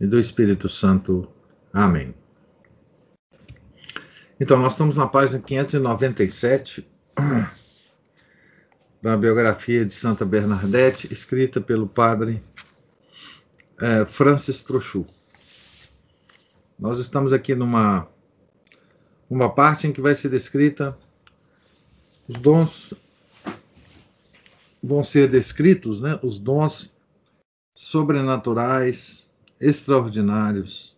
e do Espírito Santo. Amém. Então, nós estamos na página 597 da biografia de Santa Bernadette, escrita pelo padre é, Francis Trochu. Nós estamos aqui numa uma parte em que vai ser descrita os dons vão ser descritos, né, os dons sobrenaturais extraordinários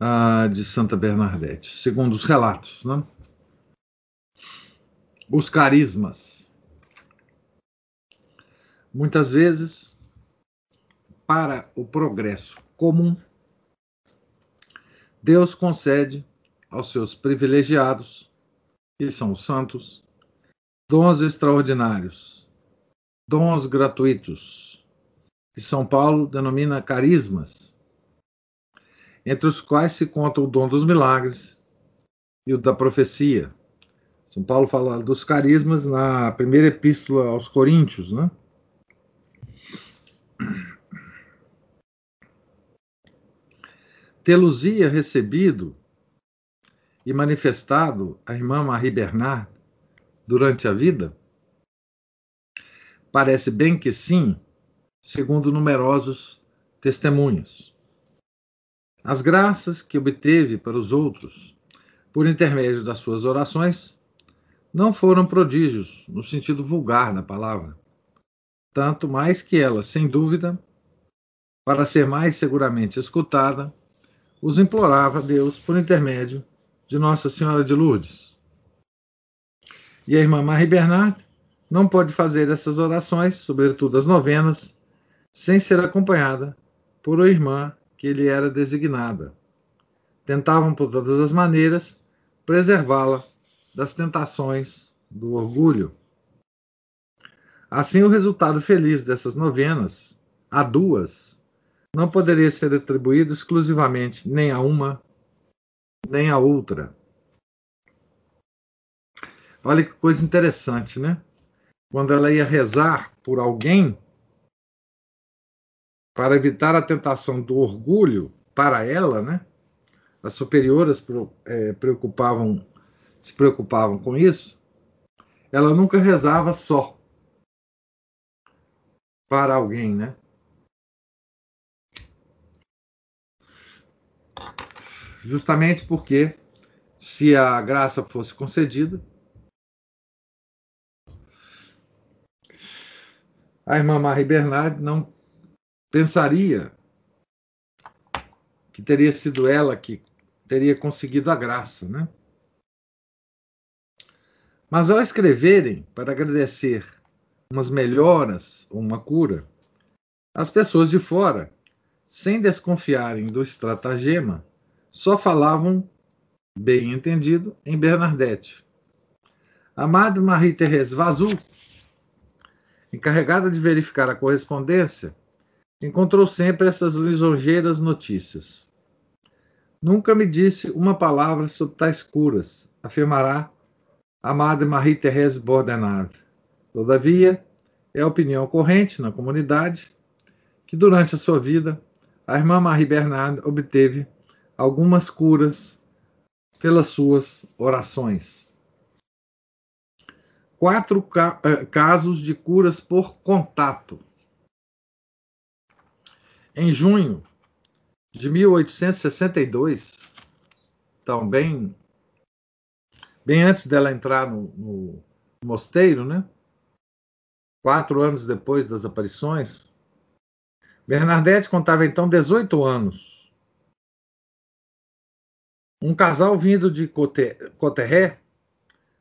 ah, de Santa Bernadette, segundo os relatos. Né? Os carismas. Muitas vezes, para o progresso comum, Deus concede aos seus privilegiados, que são os santos, dons extraordinários, dons gratuitos, que São Paulo denomina carismas, entre os quais se conta o dom dos milagres e o da profecia. São Paulo fala dos carismas na primeira epístola aos Coríntios, né? Telusia recebido e manifestado a irmã Marie Bernard durante a vida? Parece bem que sim, segundo numerosos testemunhos. As graças que obteve para os outros, por intermédio das suas orações, não foram prodígios no sentido vulgar da palavra, tanto mais que ela, sem dúvida, para ser mais seguramente escutada, os implorava a Deus por intermédio de Nossa Senhora de Lourdes. E a irmã Marie Bernard não pode fazer essas orações, sobretudo as novenas, sem ser acompanhada por uma irmã que lhe era designada. Tentavam por todas as maneiras preservá-la das tentações do orgulho. Assim, o resultado feliz dessas novenas, a duas, não poderia ser atribuído exclusivamente nem a uma, nem a outra. Olha que coisa interessante, né? Quando ela ia rezar por alguém, para evitar a tentação do orgulho para ela, né? As superioras é, preocupavam, se preocupavam com isso. Ela nunca rezava só para alguém, né? Justamente porque se a graça fosse concedida, a irmã Marie Bernard não pensaria que teria sido ela que teria conseguido a graça, né? Mas ao escreverem para agradecer umas melhoras ou uma cura, as pessoas de fora, sem desconfiarem do estratagema, só falavam, bem entendido, em Bernadette. A Madre Marie-Thérèse Vazou, encarregada de verificar a correspondência, encontrou sempre essas lisonjeiras notícias. Nunca me disse uma palavra sobre tais curas, afirmará a Madre Marie-Thérèse Bordenave. Todavia, é a opinião corrente na comunidade que durante a sua vida a irmã Marie Bernard obteve algumas curas pelas suas orações. Quatro ca eh, casos de curas por contato em junho de 1862, então bem, bem antes dela entrar no, no mosteiro, né? Quatro anos depois das aparições, Bernadette contava então 18 anos. Um casal vindo de Coterré,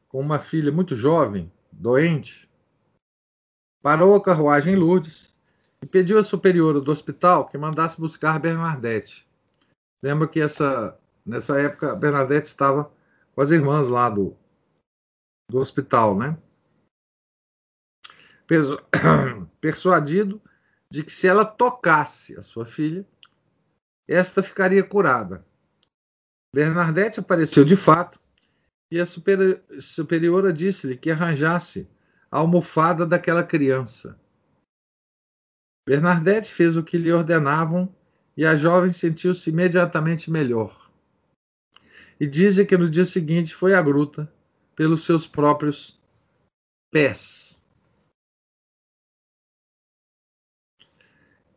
com uma filha muito jovem, doente, parou a carruagem em Lourdes e pediu à superiora do hospital que mandasse buscar Bernadette. Lembra que essa, nessa época Bernadette estava com as irmãs lá do, do hospital, né? Persuadido de que se ela tocasse a sua filha, esta ficaria curada. Bernadette apareceu de fato e a superiora disse-lhe que arranjasse a almofada daquela criança. Bernadette fez o que lhe ordenavam e a jovem sentiu-se imediatamente melhor. E dizem que no dia seguinte foi à gruta pelos seus próprios pés.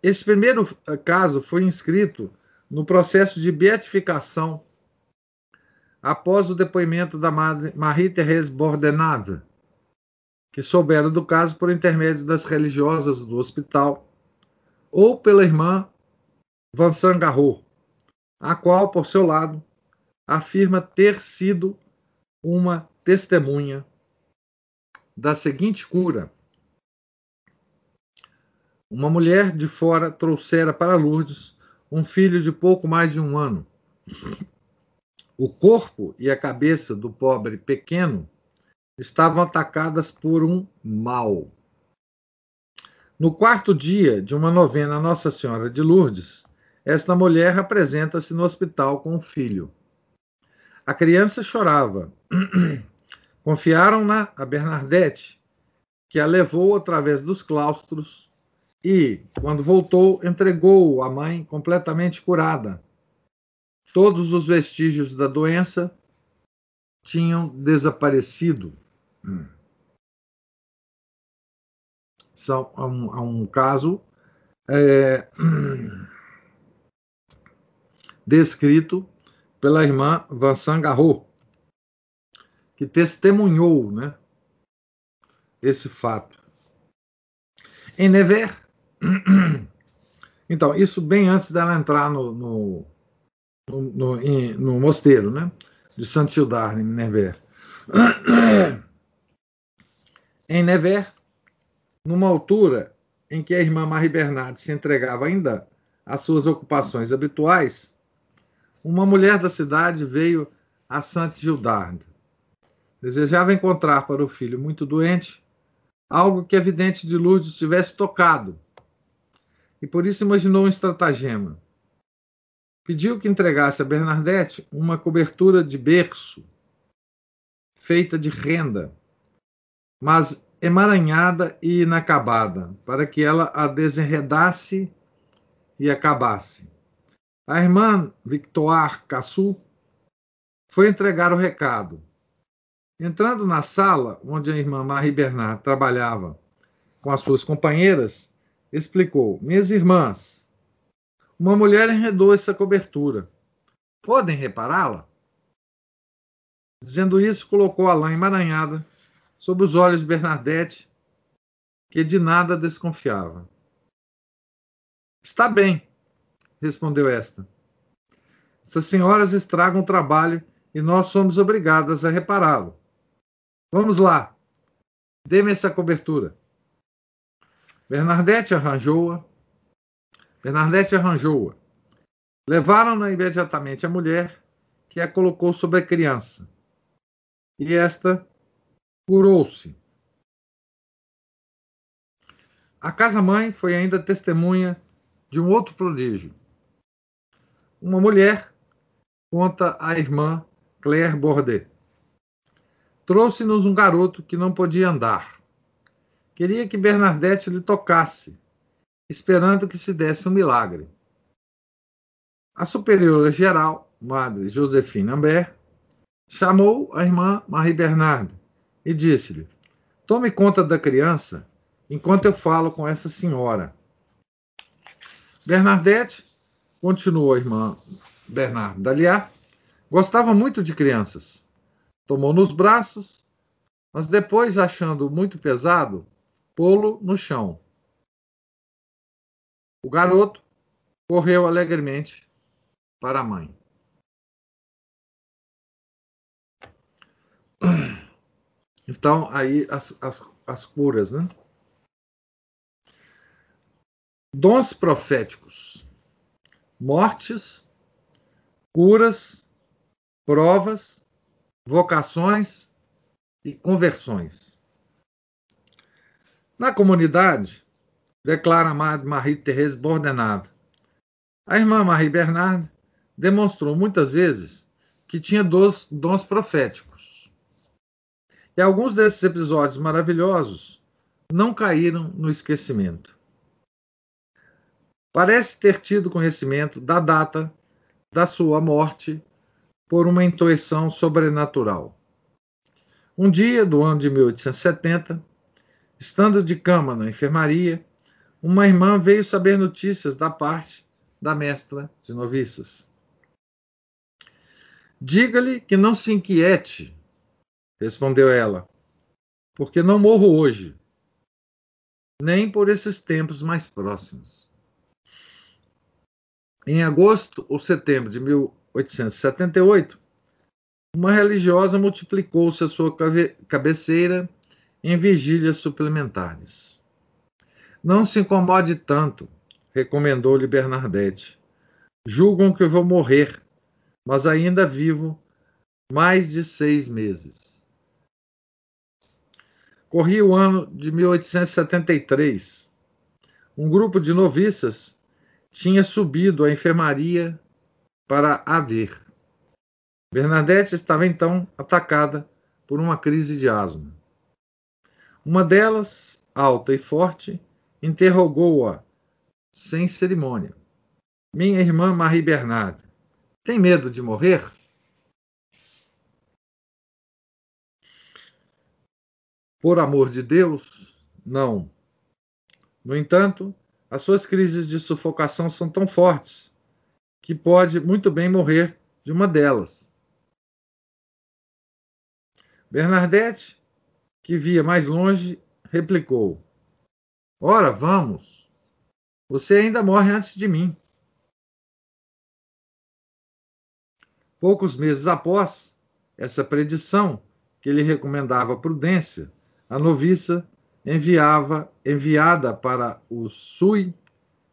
Esse primeiro caso foi inscrito no processo de beatificação após o depoimento da Marie-Thérèse Bordenave, que souberam do caso por intermédio das religiosas do hospital, ou pela irmã Vincent Garraud, a qual, por seu lado, afirma ter sido uma testemunha da seguinte cura. Uma mulher de fora trouxera para Lourdes um filho de pouco mais de um ano. O corpo e a cabeça do pobre pequeno estavam atacadas por um mal. No quarto dia de uma novena Nossa Senhora de Lourdes, esta mulher apresenta-se no hospital com o filho. A criança chorava. Confiaram-na a Bernadette, que a levou através dos claustros e, quando voltou, entregou-o à mãe completamente curada todos os vestígios da doença tinham desaparecido. Hum. São há um, há um caso é, descrito pela irmã Vincent Garraud, que testemunhou né, esse fato. Em Nevers, então, isso bem antes dela entrar no, no no, no, no mosteiro, né? De Saint-Gildard, em Nevers. em Nevers, numa altura em que a irmã Marie Bernard se entregava ainda às suas ocupações habituais, uma mulher da cidade veio a Saint-Gildard. Desejava encontrar para o filho muito doente algo que a vidente de Lourdes tivesse tocado, e por isso imaginou um estratagema pediu que entregasse a Bernadette uma cobertura de berço feita de renda, mas emaranhada e inacabada, para que ela a desenredasse e acabasse. A irmã Victoire Cassou foi entregar o recado. Entrando na sala onde a irmã Marie Bernard trabalhava com as suas companheiras, explicou: Minhas irmãs, uma mulher enredou essa cobertura. Podem repará-la? Dizendo isso, colocou a lã emaranhada sob os olhos de Bernadette, que de nada desconfiava. Está bem, respondeu esta. Essas senhoras estragam o trabalho e nós somos obrigadas a repará-lo. Vamos lá, dê-me essa cobertura. Bernadette arranjou-a Bernadette arranjou-a. Levaram-na imediatamente a mulher, que a colocou sobre a criança. E esta curou-se. A casa-mãe foi ainda testemunha de um outro prodígio. Uma mulher, conta a irmã Claire Bordet, trouxe-nos um garoto que não podia andar. Queria que Bernadette lhe tocasse, esperando que se desse um milagre. A superiora geral, Madre Josefina Ambert, chamou a irmã Marie Bernard e disse-lhe: Tome conta da criança enquanto eu falo com essa senhora. Bernadette, continuou a irmã Bernard Daliá, gostava muito de crianças. Tomou nos braços, mas depois, achando muito pesado, pô-lo no chão. O garoto correu alegremente para a mãe. Então, aí as, as, as curas, né? Dons proféticos, mortes, curas, provas, vocações e conversões. Na comunidade, declara Marie-Thérèse Bordenave, a irmã Marie Bernard demonstrou muitas vezes que tinha dons, dons proféticos. E alguns desses episódios maravilhosos não caíram no esquecimento. Parece ter tido conhecimento da data da sua morte por uma intuição sobrenatural. Um dia do ano de 1870, estando de cama na enfermaria, uma irmã veio saber notícias da parte da mestra de noviças. Diga-lhe que não se inquiete, respondeu ela, porque não morro hoje, nem por esses tempos mais próximos. Em agosto ou setembro de 1878, uma religiosa multiplicou-se a sua cabeceira em vigílias suplementares. Não se incomode tanto, recomendou-lhe Bernadette. Julgam que eu vou morrer, mas ainda vivo mais de seis meses. Corria o ano de 1873. Um grupo de noviças tinha subido à enfermaria para a ver. Bernadette estava então atacada por uma crise de asma. Uma delas, alta e forte, interrogou-a sem cerimônia. Minha irmã Marie Bernard, tem medo de morrer? Por amor de Deus, não. No entanto, as suas crises de sufocação são tão fortes que pode muito bem morrer de uma delas. Bernadette, que via mais longe, replicou: Ora, vamos. Você ainda morre antes de mim. Poucos meses após essa predição, que lhe recomendava prudência, a noviça enviava, enviada para o Sui,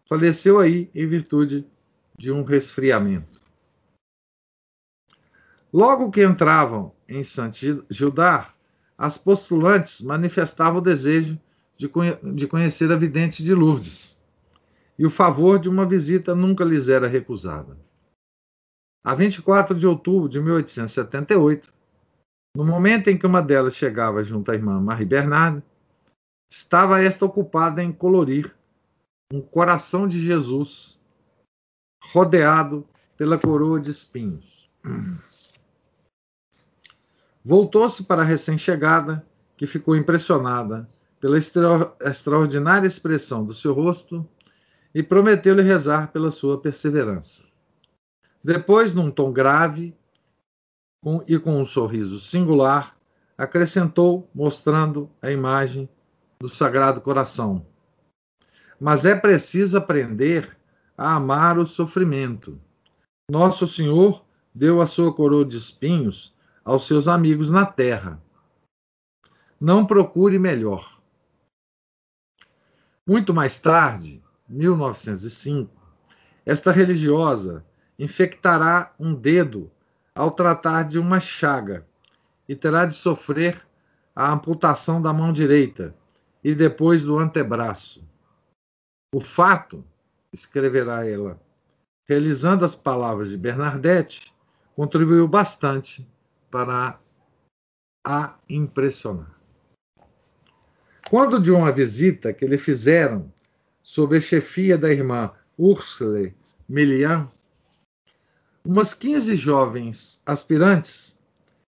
faleceu aí em virtude de um resfriamento. Logo que entravam em Saint-Gildard, as postulantes manifestavam o desejo de, conhe de conhecer a vidente de Lourdes e o favor de uma visita nunca lhes era recusada. A 24 de outubro de 1878, no momento em que uma delas chegava junto à irmã Marie Bernard, estava esta ocupada em colorir um coração de Jesus rodeado pela coroa de espinhos. Voltou-se para a recém-chegada, que ficou impressionada pela extra extraordinária expressão do seu rosto e prometeu-lhe rezar pela sua perseverança. Depois, num tom grave com, e com um sorriso singular, acrescentou, mostrando a imagem do Sagrado Coração. Mas é preciso aprender a amar o sofrimento. Nosso Senhor deu a sua coroa de espinhos aos seus amigos na terra. Não procure melhor. Muito mais tarde, 1905, esta religiosa infectará um dedo ao tratar de uma chaga e terá de sofrer a amputação da mão direita e depois do antebraço. O fato, escreverá ela, realizando as palavras de Bernadette, contribuiu bastante para a impressionar. Quando de uma visita que lhe fizeram sob a chefia da irmã Ursula Milian, umas 15 jovens aspirantes,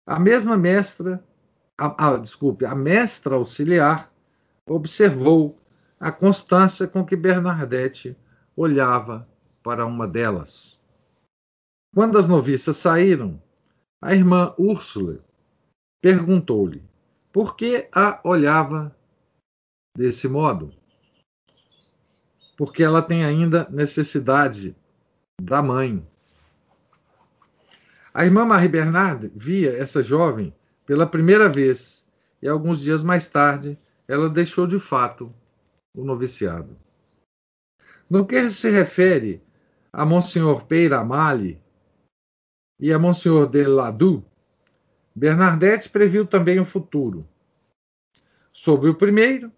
a mesma mestra, a, a, desculpe, a mestra auxiliar, observou a constância com que Bernadette olhava para uma delas. Quando as noviças saíram, a irmã Úrsula perguntou-lhe por que a olhava desse modo porque ela tem ainda necessidade da mãe. A irmã Marie Bernard via essa jovem pela primeira vez e alguns dias mais tarde ela deixou de fato o noviciado. No que se refere a Monsenhor Peiramale e a Monsenhor de Ladu, Bernadette previu também o futuro. Sobre o primeiro,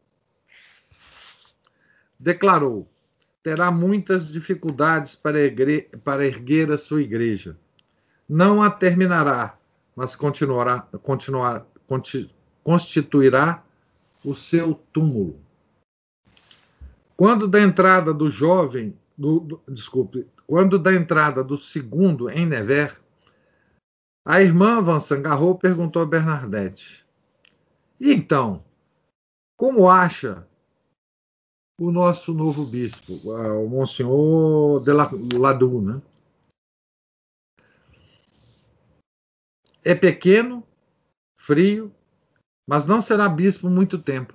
declarou: terá muitas dificuldades para, para erguer a sua igreja. Não a terminará, mas continuará, continuar, constituirá o seu túmulo. Quando da entrada do jovem, do, do, desculpe, quando da entrada do segundo em Nevers, a irmã Vincent Garraud perguntou a Bernadette: E então, como acha o nosso novo bispo, o Monsenhor de Ladu, né? É pequeno, frio, mas não será bispo muito tempo.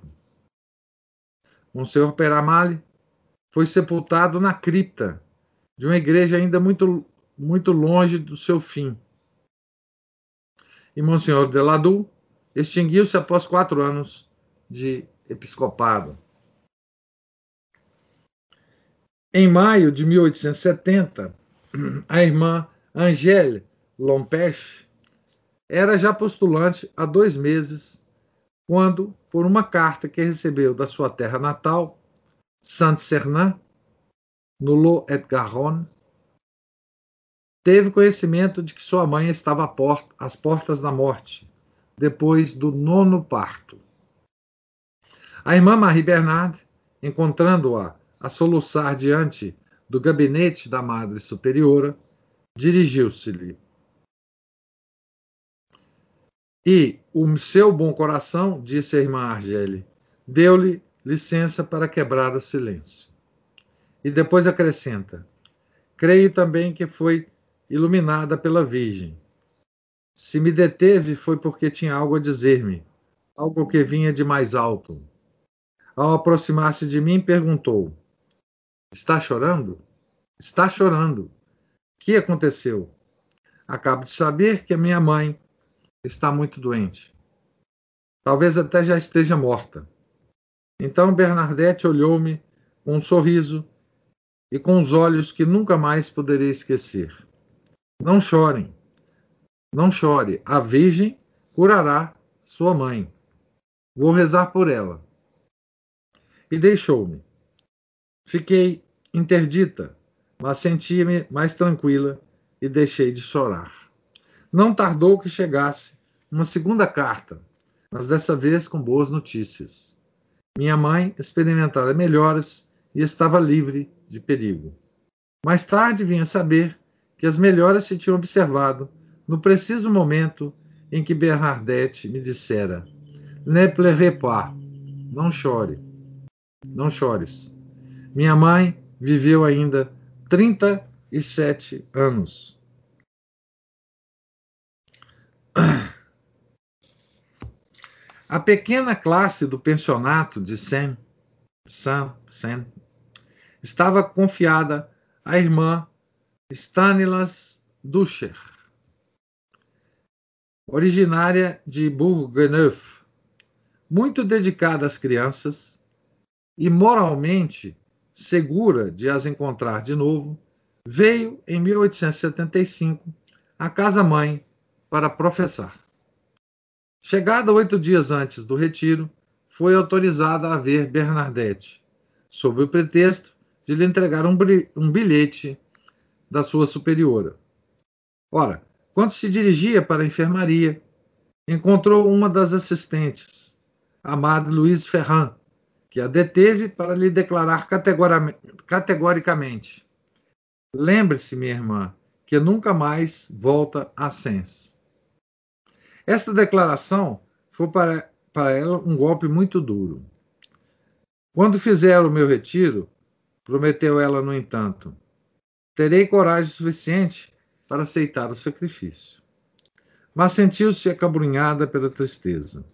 Monsenhor Peramale foi sepultado na cripta de uma igreja ainda muito, muito longe do seu fim. E Monsenhor Deladu extinguiu-se após quatro anos de episcopado. Em maio de 1870, a irmã Angèle Lompeche era já postulante há dois meses quando, por uma carta que recebeu da sua terra natal, Saint-Cernin, no Lot-et-Garonne, teve conhecimento de que sua mãe estava às portas da morte, depois do nono parto. A irmã Marie Bernard, encontrando-a a soluçar diante do gabinete da Madre Superiora, dirigiu-se-lhe e o seu bom coração, disse a irmã Argele, deu-lhe licença para quebrar o silêncio. E depois acrescenta: Creio também que foi iluminada pela Virgem. Se me deteve foi porque tinha algo a dizer-me, algo que vinha de mais alto. Ao aproximar-se de mim, perguntou: Está chorando? Está chorando. O que aconteceu? Acabo de saber que a minha mãe está muito doente. Talvez até já esteja morta. Então Bernadette olhou-me com um sorriso e com os olhos que nunca mais poderei esquecer. Não chorem, não chore, a Virgem curará sua mãe. Vou rezar por ela. E deixou-me. Fiquei interdita, mas senti-me mais tranquila e deixei de chorar. Não tardou que chegasse uma segunda carta, mas dessa vez com boas notícias. Minha mãe experimentara melhoras e estava livre de perigo. Mais tarde vinha saber que as melhoras se tinham observado no preciso momento em que Bernadette me dissera: Ne pleurez pas, não chore, não chores. Minha mãe viveu ainda 37 anos. A pequena classe do pensionato de Saint, Saint, Saint estava confiada à irmã Stanislas Duscher, originária de Bourgogne, muito dedicada às crianças e moralmente segura de as encontrar de novo, veio em 1875 à casa-mãe para professar. Chegada oito dias antes do retiro, foi autorizada a ver Bernadette, sob o pretexto de lhe entregar um bilhete da sua superiora. Ora, quando se dirigia para a enfermaria, encontrou uma das assistentes, a Madre Louise Ferrand, que a deteve para lhe declarar categoricamente: Lembre-se, minha irmã, que nunca mais volta a Sens. Esta declaração foi para, para ela um golpe muito duro. Quando fizer o meu retiro, prometeu ela, no entanto, terei coragem suficiente para aceitar o sacrifício. Mas sentiu-se acabrunhada pela tristeza.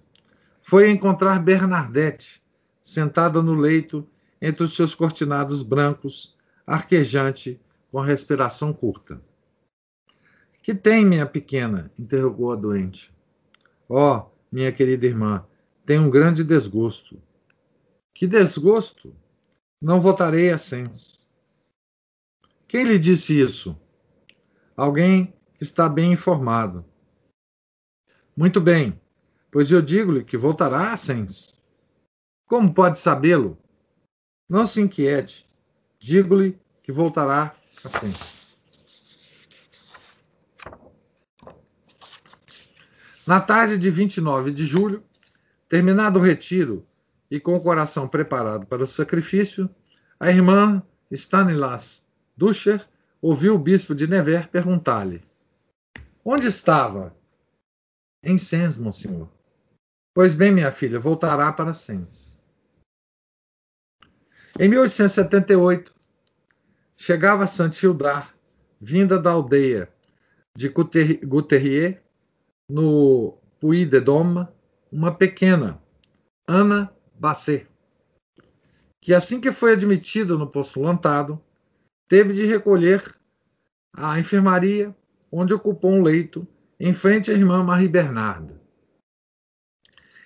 Foi encontrar Bernadette, sentada no leito entre os seus cortinados brancos, arquejante, com a respiração curta. Que tem, minha pequena? interrogou a doente. Ó, oh, minha querida irmã, tenho um grande desgosto. Que desgosto? Não votarei a Sens. Quem lhe disse isso? Alguém que está bem informado. Muito bem, pois eu digo-lhe que voltará a Sens. Como pode sabê-lo? Não se inquiete. Digo-lhe que voltará a Sens. Na tarde de 29 de julho, terminado o retiro e com o coração preparado para o sacrifício, a irmã Stanislas Duscher ouviu o bispo de Nevers perguntar-lhe: Onde estava? Em Sens, monsenhor. Pois bem, minha filha, voltará para Sens. Em 1878, chegava Saint-Hildard, vinda da aldeia de Guterrier, no Puy-de-Dôme, uma pequena, Ana Basset, que assim que foi admitida no postulantado, teve de recolher à enfermaria, onde ocupou um leito em frente à irmã Marie Bernarda.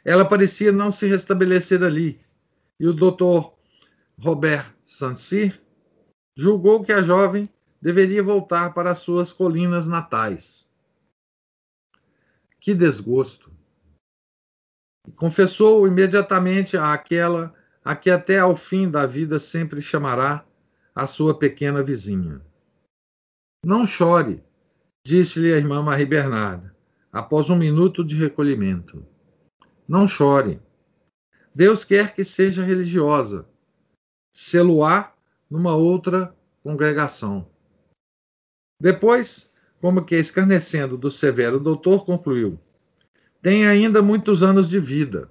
Ela parecia não se restabelecer ali, e o doutor Robert Sansir julgou que a jovem deveria voltar para as suas colinas natais. Que desgosto! Confessou imediatamente àquela a que até ao fim da vida sempre chamará a sua pequena vizinha. Não chore, disse-lhe a irmã Marie Bernarda, após um minuto de recolhimento. Não chore. Deus quer que seja religiosa. Seluá numa outra congregação. Depois, como que escarnecendo do severo doutor, concluiu: Tem ainda muitos anos de vida.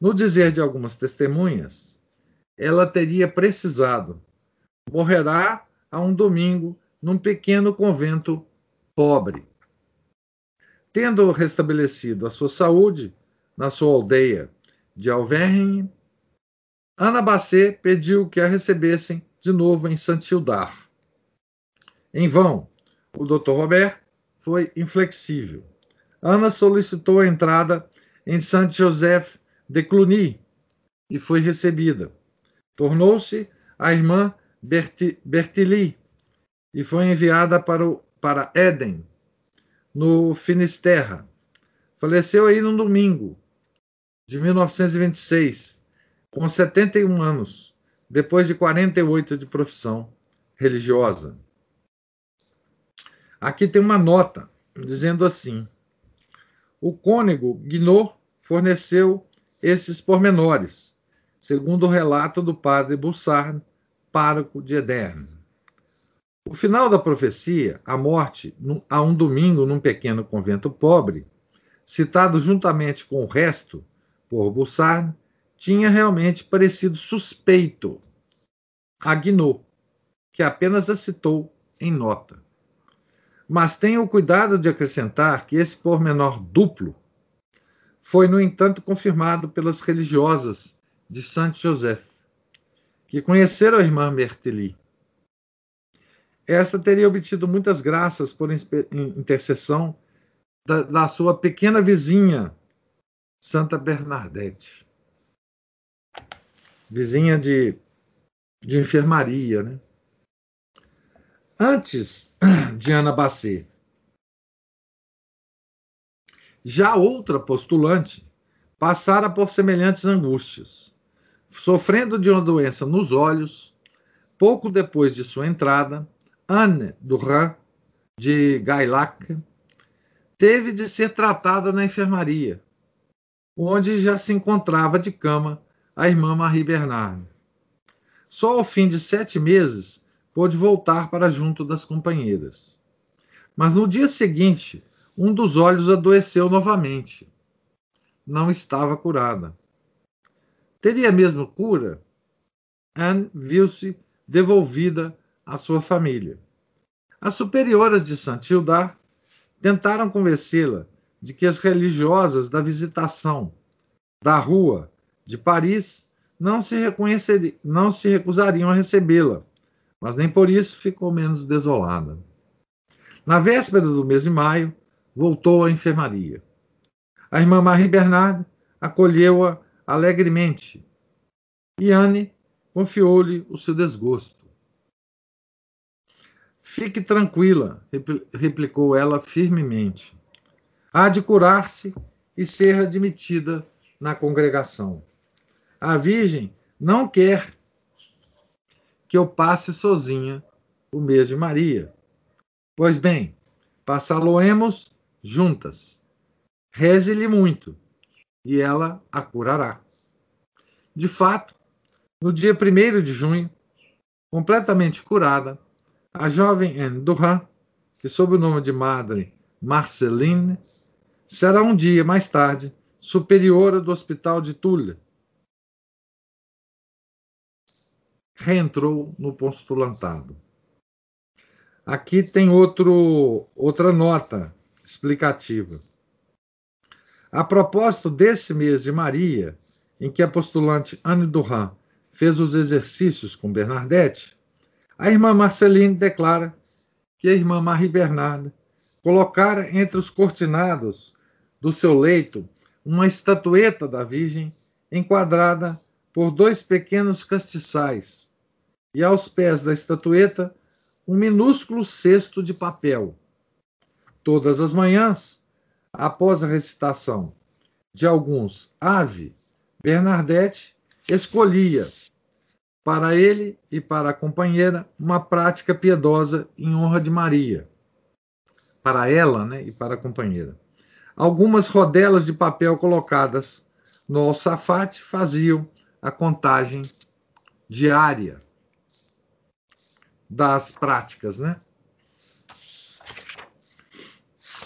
No dizer de algumas testemunhas, ela teria precisado. Morrerá a um domingo num pequeno convento pobre. Tendo restabelecido a sua saúde na sua aldeia de Alvergne, Ana Basset pediu que a recebessem de novo em Saint-Hildard. Em vão, o Dr. Robert foi inflexível. Ana solicitou a entrada em Saint-Joseph de Cluny e foi recebida. Tornou-se a irmã Bertilly e foi enviada para, o, para Éden, no Finisterra. Faleceu aí no domingo de 1926, com 71 anos, depois de 48 de profissão religiosa. Aqui tem uma nota dizendo assim: o cônego Guinot forneceu esses pormenores, segundo o relato do padre Bussard, pároco de Ederne. O final da profecia, a morte a um domingo num pequeno convento pobre, citado juntamente com o resto por Bussard, tinha realmente parecido suspeito a Guinot, que apenas a citou em nota. Mas tenha o cuidado de acrescentar que esse pormenor duplo foi, no entanto, confirmado pelas religiosas de Saint Joseph, que conheceram a irmã Berteli. Esta teria obtido muitas graças por intercessão da, da sua pequena vizinha, Santa Bernadette. Vizinha de, de enfermaria, né? Antes de Ana Basset já outra postulante passara por semelhantes angústias, sofrendo de uma doença nos olhos. Pouco depois de sua entrada, Anne Durand, de Gaillac, teve de ser tratada na enfermaria, onde já se encontrava de cama a irmã Marie Bernard. Só ao fim de sete meses pôde voltar para junto das companheiras. Mas no dia seguinte, um dos olhos adoeceu novamente. Não estava curada. Teria mesmo cura? Anne viu-se devolvida à sua família. As superioras de Saint-Hildard tentaram convencê-la de que as religiosas da visitação da rua de Paris não se, não se recusariam a recebê-la, mas nem por isso ficou menos desolada. Na véspera do mês de maio, voltou à enfermaria. A irmã Marie Bernard acolheu-a alegremente e Anne confiou-lhe o seu desgosto. Fique tranquila, replicou ela firmemente. Há de curar-se e ser admitida na congregação. A Virgem não quer que eu passe sozinha o mês de Maria. Pois bem, passá-lo-emos juntas. Reze-lhe muito, e ela a curará. De fato, no dia 1 de junho, completamente curada, a jovem Anne Duran, que sob o nome de Madre Marceline, será um dia mais tarde superiora do Hospital de Tulle. Reentrou no postulantado. Aqui tem outro, outra nota explicativa. A propósito desse mês de Maria, em que a postulante Anne Duran fez os exercícios com Bernadette, a irmã Marceline declara que a irmã Marie Bernarda colocara entre os cortinados do seu leito uma estatueta da Virgem enquadrada por dois pequenos castiçais, e aos pés da estatueta um minúsculo cesto de papel. Todas as manhãs, após a recitação de alguns Ave, Bernadette escolhia para ele e para a companheira uma prática piedosa em honra de Maria. Para ela né, e para a companheira. Algumas rodelas de papel colocadas no alçafate faziam a contagem diária das práticas, né?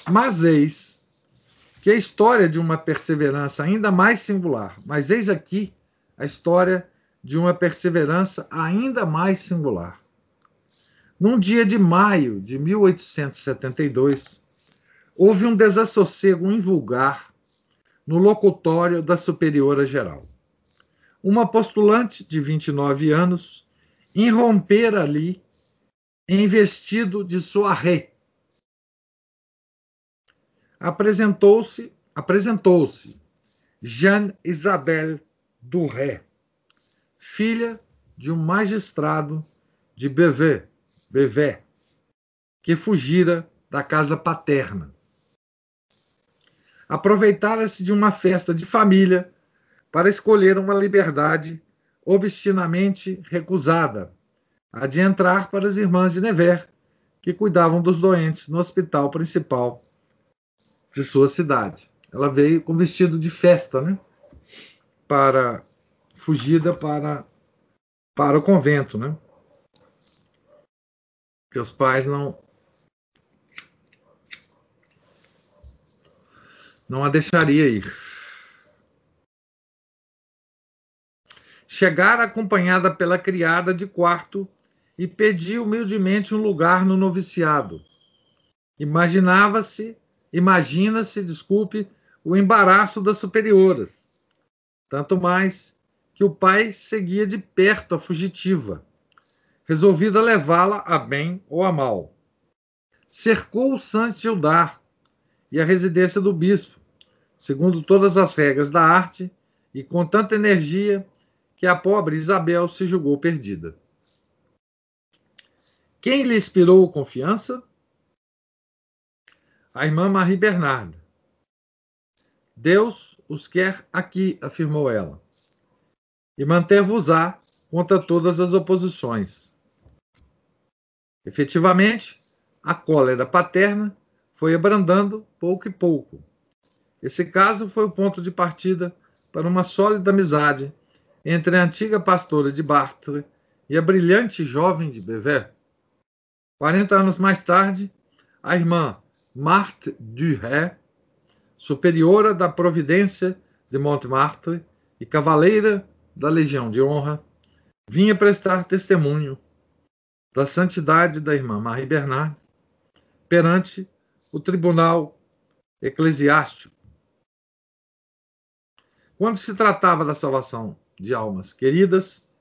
Mas eis que a história de uma perseverança ainda mais singular, mas eis aqui a história de uma perseverança ainda mais singular. Num dia de maio de 1872, houve um desassossego invulgar no locutório da Superiora Geral. Uma postulante de 29 anos irrompera ali em vestido de soirée. Apresentou-se, apresentou-se Jeanne Isabelle Duré, filha de um magistrado de Bevé, Bevé, que fugira da casa paterna. Aproveitara-se de uma festa de família para escolher uma liberdade obstinamente recusada a de entrar para as irmãs de Nevers, que cuidavam dos doentes no hospital principal de sua cidade. Ela veio com vestido de festa, né? Para fugida para para o convento, né? Que os pais não não a deixaria ir. Chegara acompanhada pela criada de quarto e pediu humildemente um lugar no noviciado. Imaginava-se, imagina-se, desculpe, o embaraço das superioras. Tanto mais que o pai seguia de perto a fugitiva, resolvida a levá-la a bem ou a mal. Cercou o Santo Gildar e a residência do bispo, segundo todas as regras da arte, e com tanta energia que a pobre Isabel se julgou perdida. Quem lhe inspirou confiança? A irmã Marie Bernarda. Deus os quer aqui, afirmou ela, e manteve-os-á contra todas as oposições. Efetivamente, a cólera paterna foi abrandando pouco e pouco. Esse caso foi o ponto de partida para uma sólida amizade entre a antiga pastora de Bartre e a brilhante jovem de Bever. 40 anos mais tarde, a irmã Marthe Duhay, superiora da Providência de Montmartre e cavaleira da Legião de Honra, vinha prestar testemunho da santidade da irmã Marie Bernard perante o tribunal eclesiástico. Quando se tratava da salvação de almas queridas,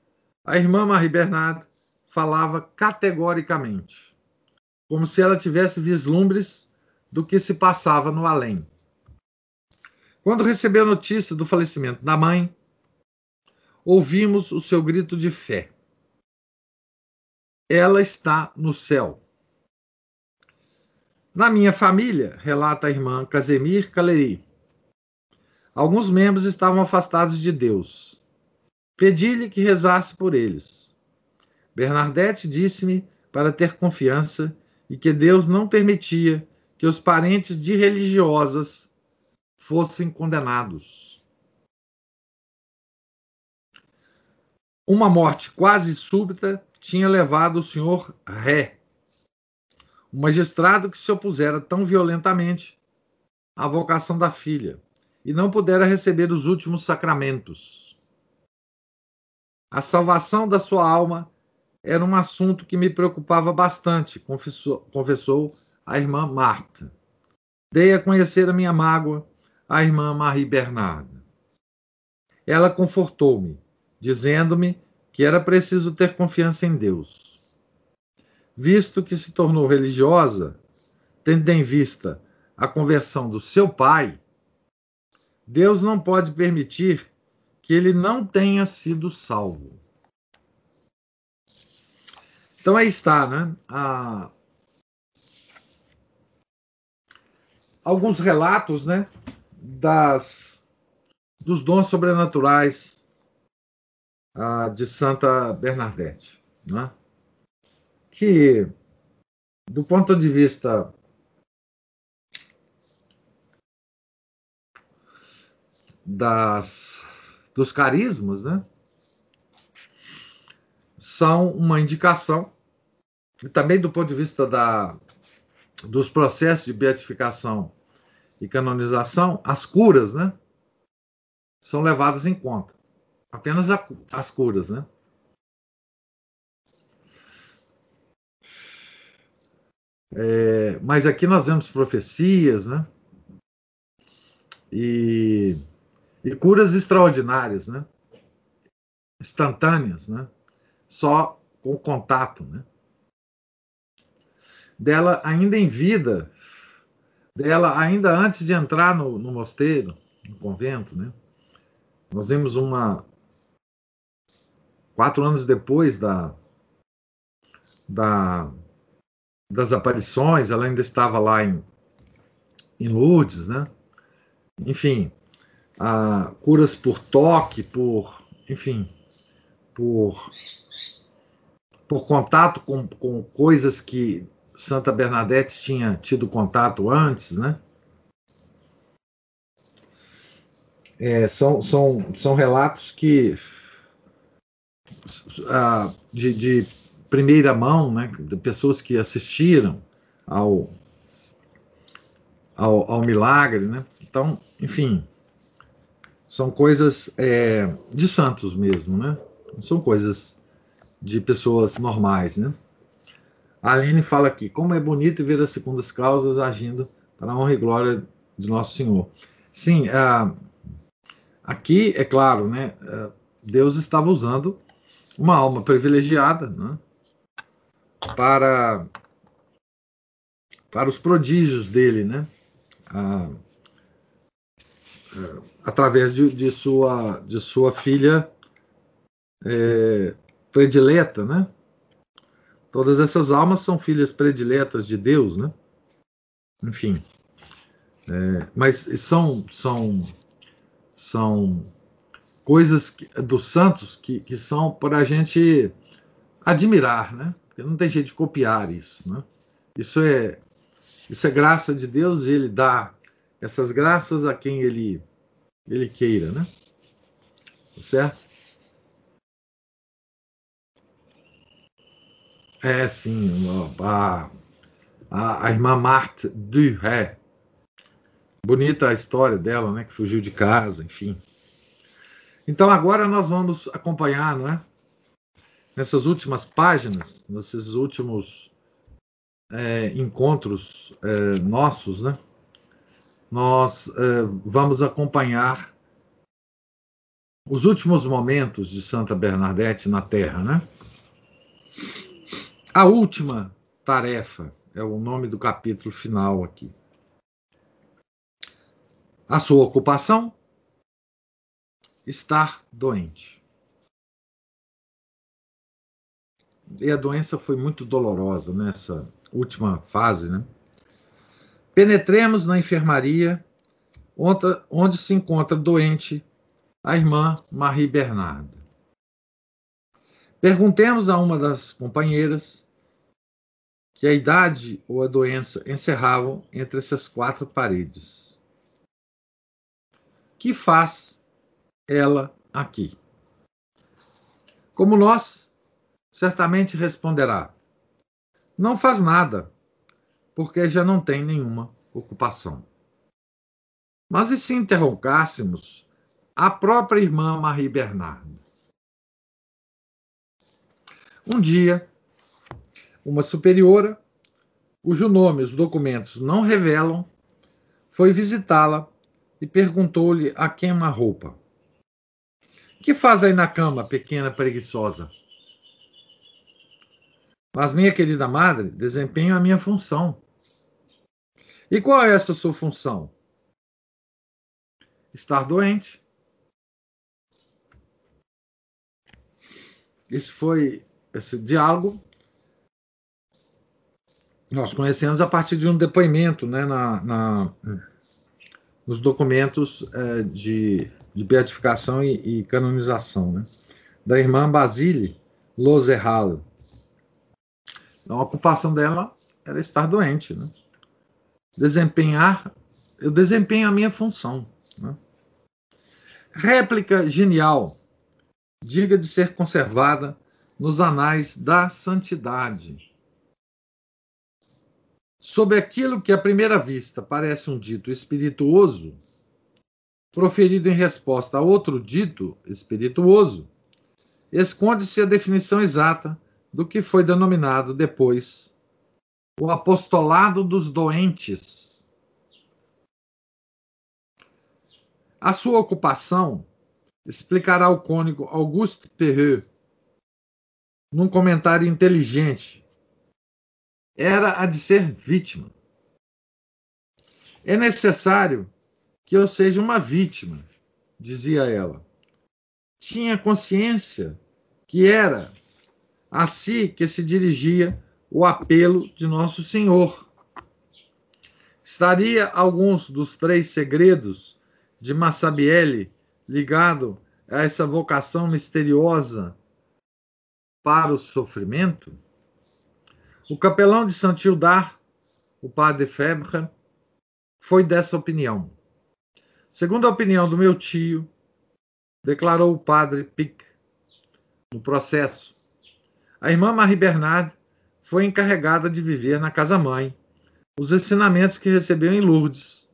a irmã Marie Bernard falava categoricamente como se ela tivesse vislumbres do que se passava no além. Quando recebeu a notícia do falecimento da mãe, ouvimos o seu grito de fé. Ela está no céu. Na minha família, relata a irmã Casemir Caleri, alguns membros estavam afastados de Deus. Pedi-lhe que rezasse por eles. Bernadette disse-me para ter confiança e que Deus não permitia que os parentes de religiosas fossem condenados. Uma morte quase súbita tinha levado o senhor Ré, o magistrado que se opusera tão violentamente à vocação da filha e não pudera receber os últimos sacramentos. A salvação da sua alma era um assunto que me preocupava bastante, confessou, confessou a irmã Marta. Dei a conhecer a minha mágoa à irmã Marie Bernarda. Ela confortou-me, dizendo-me que era preciso ter confiança em Deus. Visto que se tornou religiosa, tendo em vista a conversão do seu pai, Deus não pode permitir que ele não tenha sido salvo. Então aí está, né? Ah, alguns relatos, né? Das dos dons sobrenaturais ah, de Santa Bernadette, né? Que do ponto de vista das dos carismas, né? São uma indicação, e também do ponto de vista da, dos processos de beatificação e canonização, as curas, né, são levadas em conta. Apenas a, as curas, né? É, mas aqui nós vemos profecias, né? E, e curas extraordinárias, né? Instantâneas, né? Só com contato, né? Dela ainda em vida, dela ainda antes de entrar no, no mosteiro, no convento, né? Nós vimos uma quatro anos depois da, da das aparições, ela ainda estava lá em, em Lourdes, né? Enfim, a, curas por toque, por, enfim, por, por contato com, com coisas que Santa Bernadette tinha tido contato antes, né? É, são, são, são relatos que ah, de, de, primeira mão, né, de pessoas que assistiram ao, ao, ao milagre, né? Então, enfim, são coisas é, de santos mesmo, né? Não são coisas de pessoas normais, né? A Aline fala aqui, como é bonito ver as segundas causas agindo para a honra e glória de Nosso Senhor. Sim, uh, aqui, é claro, né, uh, Deus estava usando uma alma privilegiada né, para, para os prodígios dele, né? Através de, de, sua, de sua filha é, predileta, né? Todas essas almas são filhas prediletas de Deus, né? Enfim. É, mas são, são, são coisas que, dos santos que, que são para a gente admirar, né? Porque não tem jeito de copiar isso, né? Isso é, isso é graça de Deus e Ele dá essas graças a quem Ele, ele queira, né? Certo? É, sim. A, a, a irmã Marthe. Bonita a história dela, né? Que fugiu de casa, enfim. Então agora nós vamos acompanhar, não é? Nessas últimas páginas, nesses últimos é, encontros é, nossos, né? Nós é, vamos acompanhar os últimos momentos de Santa Bernadette na Terra, né? A última tarefa é o nome do capítulo final aqui. A sua ocupação? Estar doente. E a doença foi muito dolorosa nessa última fase, né? Penetremos na enfermaria, onde se encontra doente a irmã Marie Bernarda. Perguntemos a uma das companheiras que a idade ou a doença encerravam entre essas quatro paredes. Que faz ela aqui? Como nós, certamente responderá: não faz nada, porque já não tem nenhuma ocupação. Mas e se interrogássemos a própria irmã Marie Bernardo? Um dia, uma superiora, cujo nome os documentos não revelam, foi visitá-la e perguntou-lhe a quem uma roupa. Que faz aí na cama, pequena preguiçosa? Mas, minha querida madre, desempenho a minha função. E qual é essa sua função? Estar doente. Esse foi esse diálogo nós conhecemos a partir de um depoimento né, na, na nos documentos é, de, de beatificação e, e canonização né, da irmã Basile Lozerhal. Então, a ocupação dela era estar doente. Né? Desempenhar, eu desempenho a minha função. Né? Réplica genial, diga de ser conservada nos anais da santidade sobre aquilo que à primeira vista parece um dito espirituoso, proferido em resposta a outro dito espirituoso, esconde-se a definição exata do que foi denominado depois o apostolado dos doentes. A sua ocupação explicará o cônigo Auguste Perreux num comentário inteligente era a de ser vítima. É necessário que eu seja uma vítima, dizia ela. Tinha consciência que era a si que se dirigia o apelo de Nosso Senhor. Estaria alguns dos três segredos de Massabielle ligado a essa vocação misteriosa para o sofrimento? O capelão de Saint-Gildard, o padre Febre, foi dessa opinião. Segundo a opinião do meu tio, declarou o padre Pic no processo, a irmã Marie Bernard foi encarregada de viver na casa-mãe os ensinamentos que recebeu em Lourdes,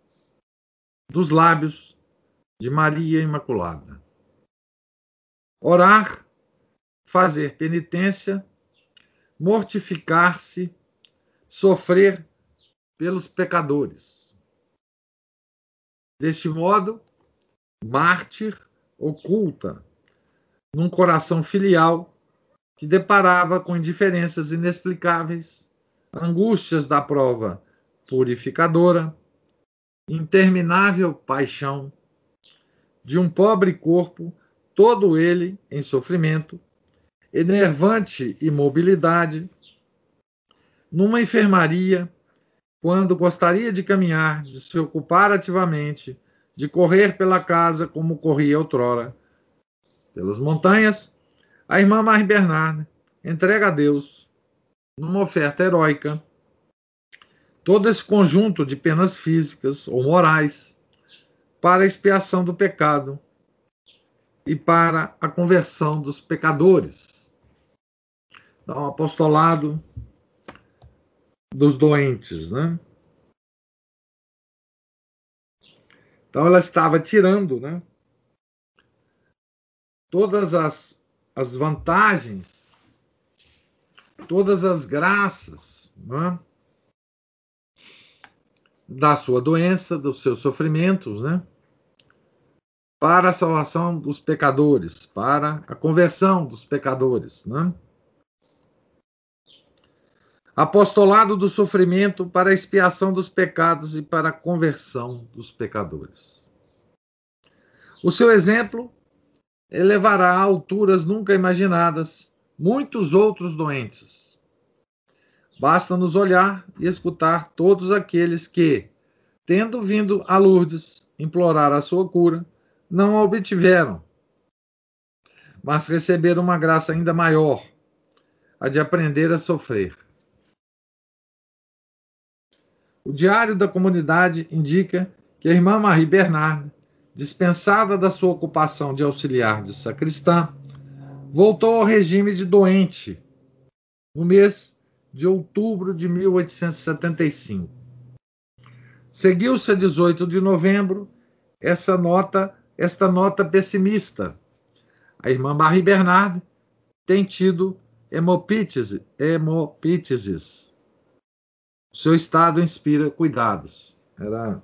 dos lábios de Maria Imaculada. Orar, fazer penitência mortificar-se, sofrer pelos pecadores. Deste modo, mártir oculta num coração filial que deparava com indiferenças inexplicáveis, angústias da prova purificadora, interminável paixão de um pobre corpo, todo ele em sofrimento, enervante imobilidade, numa enfermaria, quando gostaria de caminhar, de se ocupar ativamente, de correr pela casa como corria outrora, pelas montanhas, a irmã Marie Bernard entrega a Deus, numa oferta heróica, todo esse conjunto de penas físicas ou morais para a expiação do pecado e para a conversão dos pecadores um apostolado dos doentes, né? Então ela estava tirando, né? Todas as, as vantagens, todas as graças, né? Da sua doença, dos seus sofrimentos, né? Para a salvação dos pecadores, para a conversão dos pecadores, né? Apostolado do sofrimento para a expiação dos pecados e para a conversão dos pecadores. O seu exemplo elevará a alturas nunca imaginadas muitos outros doentes. basta-nos olhar e escutar todos aqueles que, tendo vindo a Lourdes implorar a sua cura, não a obtiveram, mas receberam uma graça ainda maior, a de aprender a sofrer. O diário da comunidade indica que a irmã Marie Bernard, dispensada da sua ocupação de auxiliar de sacristã, voltou ao regime de doente no mês de outubro de 1875. Seguiu-se a 18 de novembro essa nota, esta nota pessimista. A irmã Marie Bernard tem tido hemopítise, Seu estado inspira cuidados. Era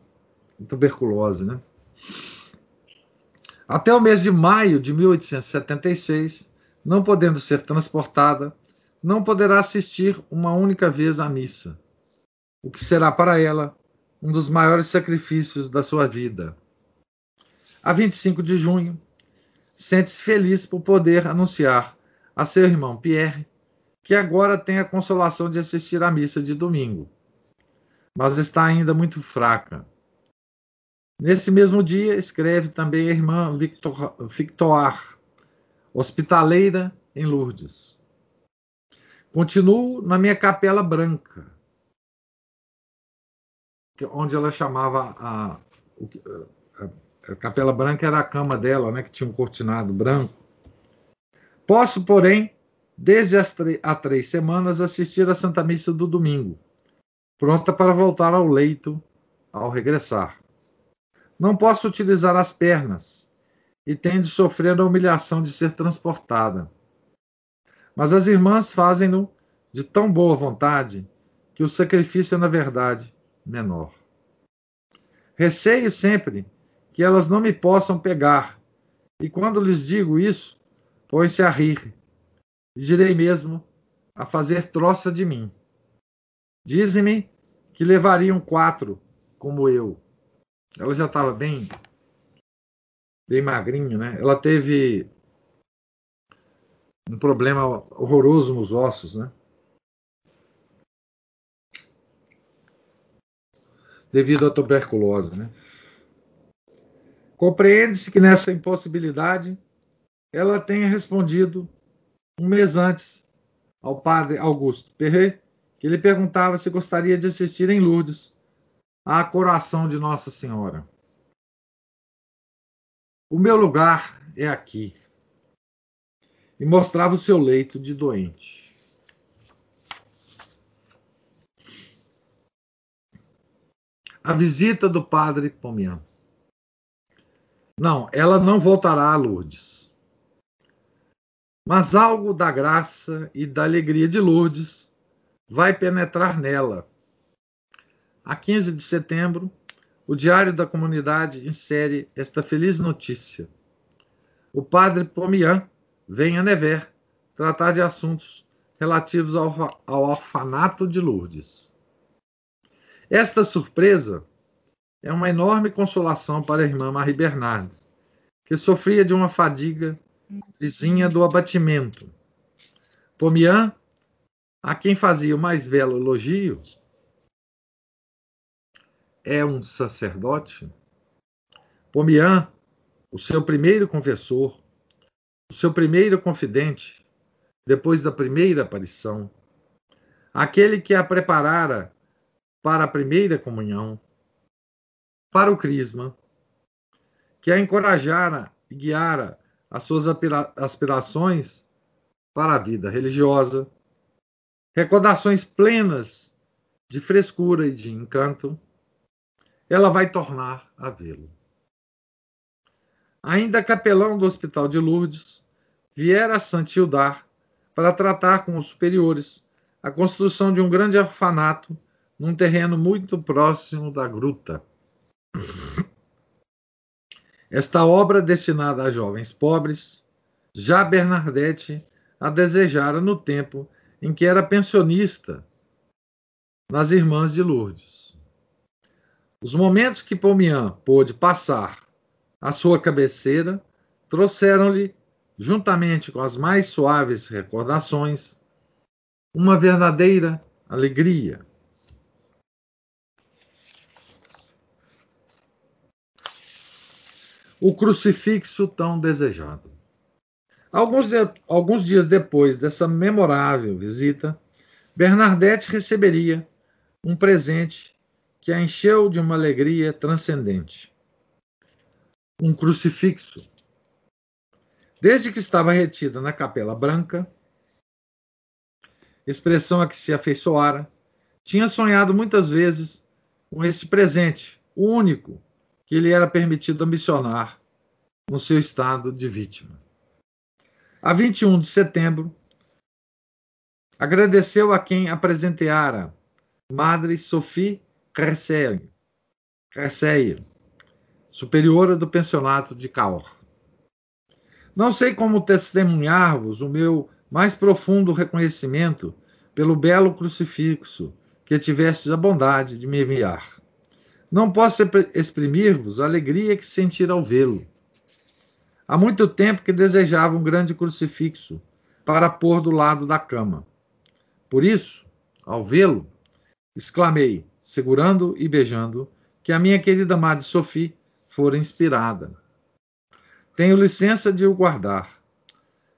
tuberculose, né? Até o mês de maio de 1876, não podendo ser transportada, não poderá assistir uma única vez à missa, o que será para ela um dos maiores sacrifícios da sua vida. A 25 de junho, sente-se feliz por poder anunciar a seu irmão Pierre que agora tem a consolação de assistir à missa de domingo, mas está ainda muito fraca. Nesse mesmo dia, escreve também a irmã Victor, Victoire, hospitaleira em Lourdes. Continuo na minha capela branca, onde ela chamava a, a, a capela branca era a cama dela, né, que tinha um cortinado branco. Posso, porém, desde as há três semanas, assistir à Santa Missa do domingo, pronta para voltar ao leito ao regressar. Não posso utilizar as pernas e tenho de sofrer a humilhação de ser transportada. Mas as irmãs fazem-no de tão boa vontade que o sacrifício é, na verdade, menor. Receio sempre que elas não me possam pegar, e quando lhes digo isso, põe-se a rir. Direi mesmo a fazer troça de mim. Dizem-me que levariam quatro, como eu. Ela já estava bem, bem magrinha, né? Ela teve um problema horroroso nos ossos, né? Devido à tuberculose, né? Compreende-se que nessa impossibilidade ela tenha respondido um mês antes ao padre Augusto Perret, ele perguntava se gostaria de assistir em Lourdes à coração de Nossa Senhora. O meu lugar é aqui. E mostrava o seu leito de doente. A visita do padre Pomian. Não, ela não voltará a Lourdes. Mas algo da graça e da alegria de Lourdes vai penetrar nela. A 15 de setembro, o Diário da Comunidade insere esta feliz notícia. O padre Pomian vem a Never tratar de assuntos relativos ao, ao orfanato de Lourdes. Esta surpresa é uma enorme consolação para a irmã Marie Bernard, que sofria de uma fadiga vizinha do abatimento. Pomian, a quem fazia o mais belo elogio, é um sacerdote? Pomian, o seu primeiro confessor, o seu primeiro confidente, depois da primeira aparição, aquele que a preparara para a primeira comunhão, para o crisma, que a encorajara e guiara as suas aspirações para a vida religiosa, recordações é plenas de frescura e de encanto, ela vai tornar a vê-lo. Ainda capelão do Hospital de Lourdes, viera a Santildar para tratar com os superiores a construção de um grande orfanato num terreno muito próximo da gruta. Esta obra destinada a jovens pobres, já Bernadette a desejara no tempo em que era pensionista nas Irmãs de Lourdes. Os momentos que Pomian pôde passar à sua cabeceira trouxeram-lhe, juntamente com as mais suaves recordações, uma verdadeira alegria. O crucifixo tão desejado. Alguns, de, alguns dias depois dessa memorável visita, Bernadette receberia um presente que a encheu de uma alegria transcendente. Um crucifixo. Desde que estava retida na Capela Branca, expressão a que se afeiçoara, tinha sonhado muitas vezes com este presente, o único que lhe era permitido ambicionar no seu estado de vítima. A 21 de setembro, agradeceu a quem apresenteara Madre Sophie Carceia, superiora do pensionato de Caor. Não sei como testemunhar-vos o meu mais profundo reconhecimento pelo belo crucifixo que tivestes a bondade de me enviar. Não posso exprimir-vos a alegria que senti ao vê-lo Há muito tempo que desejava um grande crucifixo para pôr do lado da cama. Por isso, ao vê-lo, exclamei, segurando e beijando, que a minha querida Madre Sophie fora inspirada. Tenho licença de o guardar.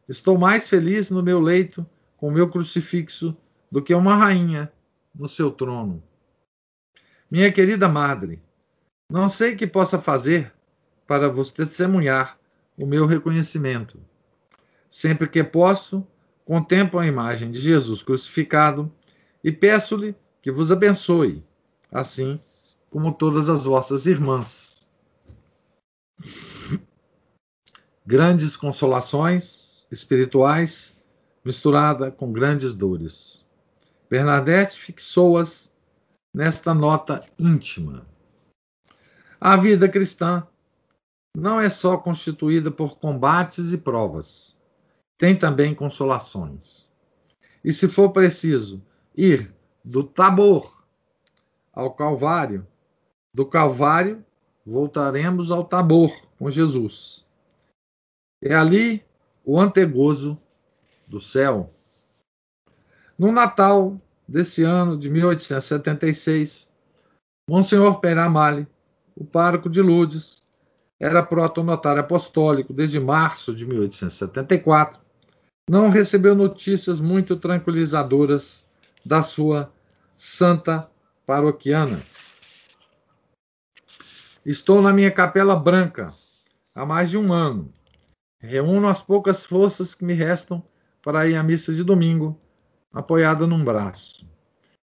Estou mais feliz no meu leito com meu crucifixo do que uma rainha no seu trono. Minha querida madre, não sei o que possa fazer para vos testemunhar o meu reconhecimento. Sempre que posso, contemplo a imagem de Jesus crucificado e peço-lhe que vos abençoe, assim como todas as vossas irmãs. Grandes consolações espirituais misturada com grandes dores. Bernadette fixou-as nesta nota íntima. A vida cristã não é só constituída por combates e provas, tem também consolações. E se for preciso ir do Tabor ao Calvário, do Calvário voltaremos ao Tabor com Jesus. É ali o antegozo do céu. No Natal desse ano de 1876, Monsenhor Peramale, o pároco de Lourdes, era protonotário apostólico desde março de 1874, não recebeu notícias muito tranquilizadoras da sua santa paroquiana. Estou na minha capela branca há mais de um ano. Reúno as poucas forças que me restam para ir à missa de domingo, apoiada num braço.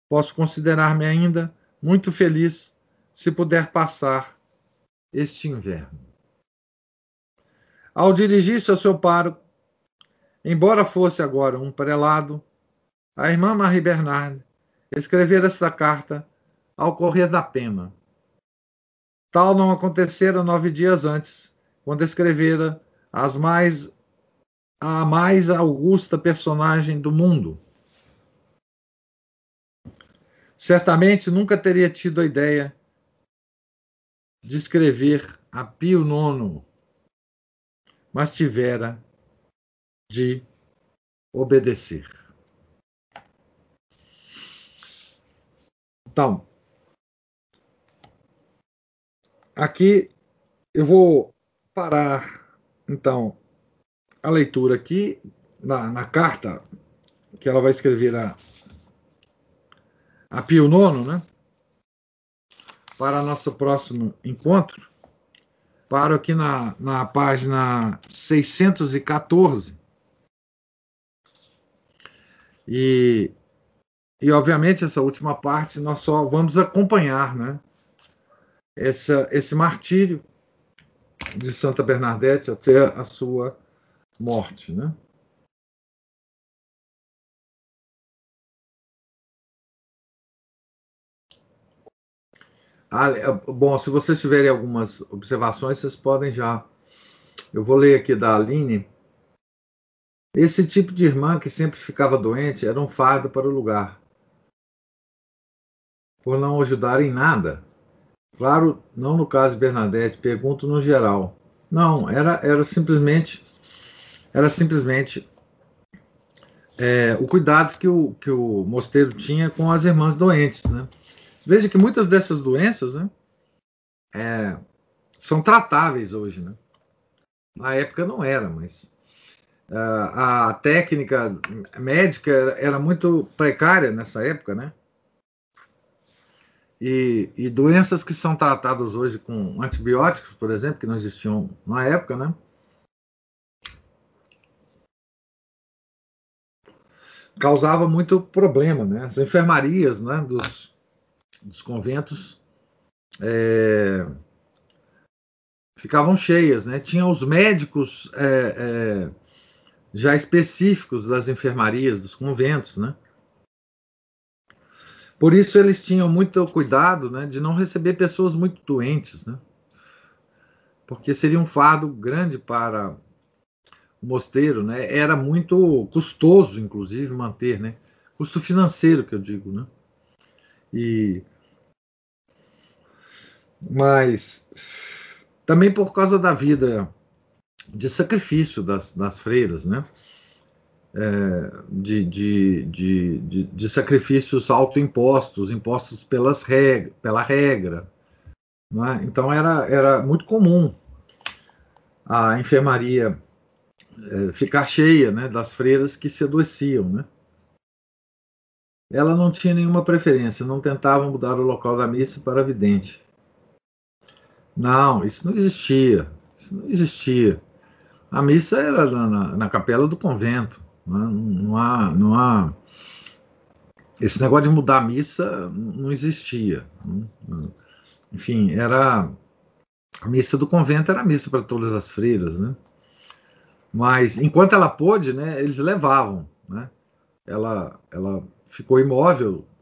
Posso considerar-me ainda muito feliz se puder passar este inverno. Ao dirigir-se ao seu paro, embora fosse agora um prelado, a irmã Marie Bernard escrevera esta carta ao correr da pena. Tal não acontecera nove dias antes, quando escrevera as mais a mais augusta personagem do mundo. Certamente nunca teria tido a ideia de escrever a Pio IX, mas tivera de obedecer. Então, aqui eu vou parar, então, a leitura aqui na, na carta que ela vai escrever a, a Pio IX, né? Para nosso próximo encontro. Paro aqui na, na página 614. E, e, obviamente, essa última parte nós só vamos acompanhar né, essa, esse martírio de Santa Bernadette até a sua morte. Né? Ah, é, bom, se vocês tiverem algumas observações, vocês podem já. Eu vou ler aqui da Aline. Esse tipo de irmã que sempre ficava doente era um fardo para o lugar. Por não ajudar em nada. Claro, não no caso de Bernadette, pergunto no geral. Não, era, era simplesmente era simplesmente é, o cuidado que o, que o mosteiro tinha com as irmãs doentes, né? Veja que muitas dessas doenças, né, é, são tratáveis hoje, né? Na época não era, mas uh, a técnica médica era muito precária nessa época, né? E, e, doenças que são tratadas hoje com antibióticos, por exemplo, que não existiam na época, né? Causava muito problema, né? As enfermarias, né, dos, dos conventos é, ficavam cheias, né? Tinha os médicos é, é, já específicos das enfermarias dos conventos, né? Por isso eles tinham muito cuidado né, de não receber pessoas muito doentes, né? Porque seria um fardo grande para o mosteiro, né? Era muito custoso, inclusive, manter, né? Custo financeiro, que eu digo, né? E mas também por causa da vida de sacrifício das, das freiras, né? é, de, de, de, de, de sacrifícios autoimpostos, impostos pelas reg pela regra. É? Então era, era muito comum a enfermaria é, ficar cheia né, das freiras que se adoeciam. Né? Ela não tinha nenhuma preferência, não tentava mudar o local da missa para vidente. Não, isso não existia. Isso não existia. A missa era na, na, na capela do convento. Não, não, há, não há. Esse negócio de mudar a missa não existia. Enfim, era. A missa do convento era a missa para todas as freiras, né? Mas enquanto ela pôde, né, eles levavam, né? Ela, ela ficou imóvel né,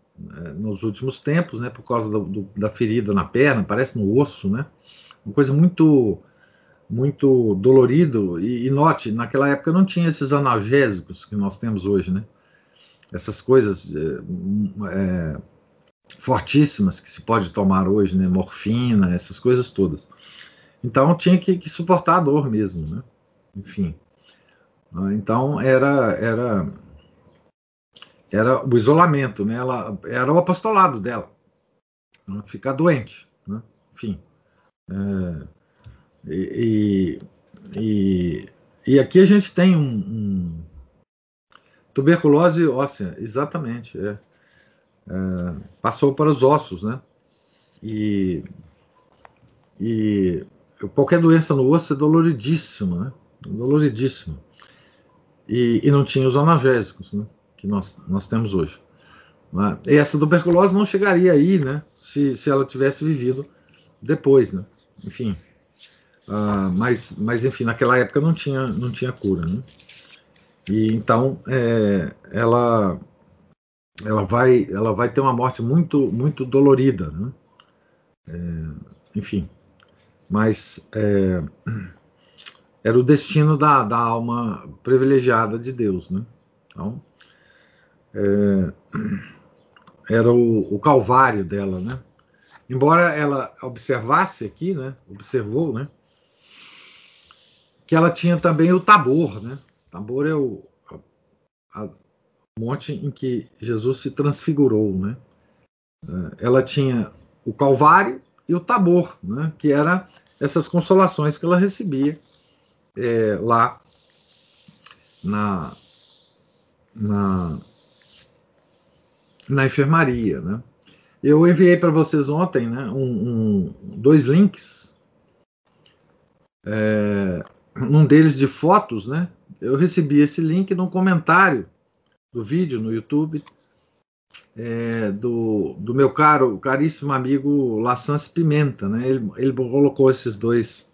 nos últimos tempos, né, por causa do, do, da ferida na perna, parece no osso, né? Uma coisa muito muito dolorido. E, e, note, naquela época não tinha esses analgésicos que nós temos hoje, né? Essas coisas é, é, fortíssimas que se pode tomar hoje, né? Morfina, essas coisas todas. Então tinha que, que suportar a dor mesmo, né? Enfim. Ah, então era era era o isolamento, né? Ela era o apostolado dela, né? ficar doente, né? Enfim. É, e, e, e aqui a gente tem um, um tuberculose óssea, exatamente. É. É, passou para os ossos, né? E, e qualquer doença no osso é doloridíssima, né? Doloridíssima. E, e não tinha os analgésicos, né? Que nós, nós temos hoje. Né? E essa tuberculose não chegaria aí, né? Se, se ela tivesse vivido depois, né? Enfim. Uh, mas, mas, enfim, naquela época não tinha, não tinha cura. Né? E então é, ela, ela, vai, ela vai ter uma morte muito, muito dolorida. Né? É, enfim, mas é, era o destino da, da alma privilegiada de Deus. Né? Então, é, era o, o calvário dela, né? Embora ela observasse aqui, né? Observou, né? que ela tinha também o Tabor, né? Tabor é o a, a monte em que Jesus se transfigurou, né? É, ela tinha o Calvário e o Tabor, né? Que era essas consolações que ela recebia é, lá na, na na enfermaria, né? Eu enviei para vocês ontem, né? Um, um dois links. É, num deles de fotos, né? Eu recebi esse link num comentário do vídeo no YouTube é, do, do meu caro, caríssimo amigo Lassance Pimenta, né? Ele, ele colocou esses dois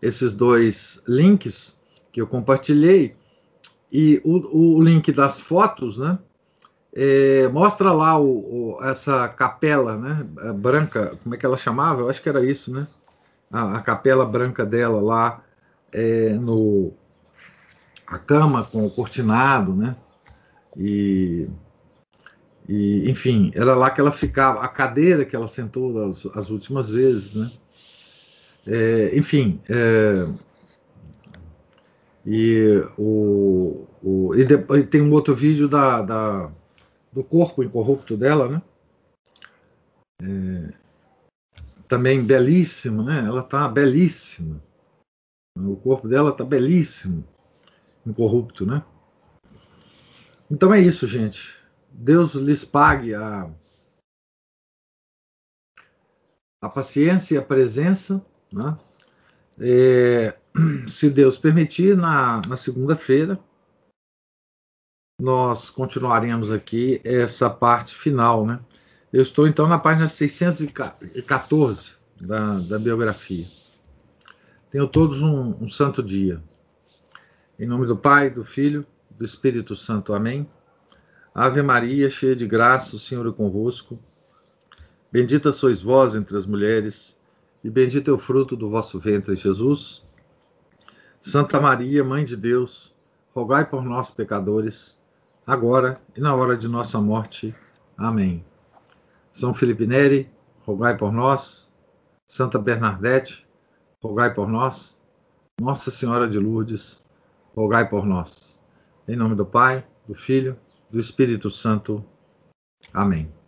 esses dois links que eu compartilhei e o, o link das fotos, né? É, mostra lá o, o, essa capela, né? Branca, como é que ela chamava? Eu acho que era isso, né? a, a capela branca dela lá é, no a cama com o cortinado, né? E, e, enfim, era lá que ela ficava, a cadeira que ela sentou as, as últimas vezes, né? É, enfim, é, e o, O, e depois tem um outro vídeo da, da, do corpo incorrupto dela, né? É, também belíssimo, né? Ela está belíssima. O corpo dela está belíssimo, incorrupto, né? Então é isso, gente. Deus lhes pague a, a paciência e a presença, né? É, se Deus permitir, na, na segunda-feira, nós continuaremos aqui essa parte final, né? Eu estou então na página 614 da, da biografia. Tenham todos um, um santo dia. Em nome do Pai, do Filho, do Espírito Santo. Amém. Ave Maria, cheia de graça, o Senhor é convosco. Bendita sois vós entre as mulheres, e bendito é o fruto do vosso ventre, Jesus. Santa Maria, Mãe de Deus, rogai por nós, pecadores, agora e na hora de nossa morte. Amém. São Felipe Neri, rogai por nós. Santa Bernadette, rogai por nós. Nossa Senhora de Lourdes, rogai por nós. Em nome do Pai, do Filho, do Espírito Santo. Amém.